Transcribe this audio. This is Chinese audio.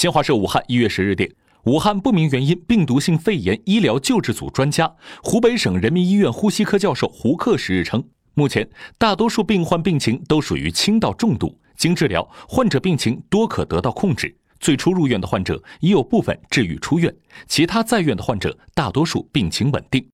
新华社武汉一月十日电武汉不明原因病毒性肺炎医疗救治组专家湖北省人民医院呼吸科教授胡克十日称目前大多数病患病情都属于轻到重度经治疗患者病情多可得到控制最初入院的患者已有部分治愈出院其他在院的患者大多数病情稳定。